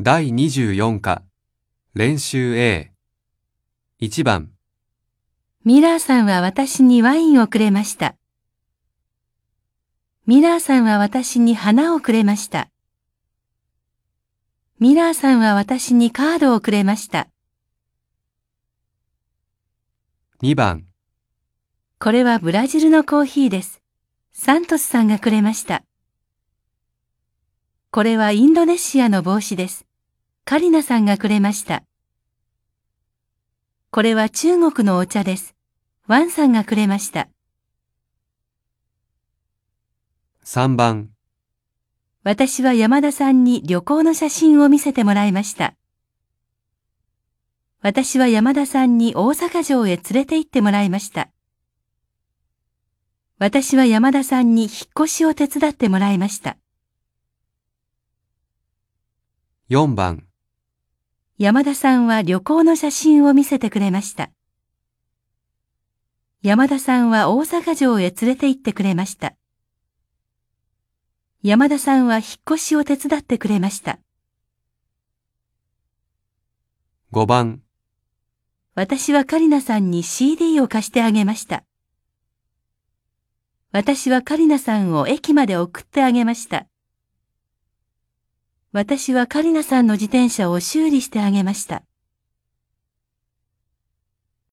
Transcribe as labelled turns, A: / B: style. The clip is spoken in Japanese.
A: 第24課練習 A 1番
B: ミラーさんは私にワインをくれました。ミラーさんは私に花をくれました。ミラーさんは私にカードをくれました。
A: 2番
B: これはブラジルのコーヒーです。サントスさんがくれました。これはインドネシアの帽子です。カリナさんがくれました。これは中国のお茶です。ワンさんがくれました。
A: 3番
B: 私は山田さんに旅行の写真を見せてもらいました。私は山田さんに大阪城へ連れて行ってもらいました。私は山田さんに引っ越しを手伝ってもらいました。
A: 4番
B: 山田さんは旅行の写真を見せてくれました。山田さんは大阪城へ連れて行ってくれました。山田さんは引っ越しを手伝ってくれました。
A: 5番
B: 私はカリナさんに CD を貸してあげました。私はカリナさんを駅まで送ってあげました。私はカリナさんの自転車を修理してあげました。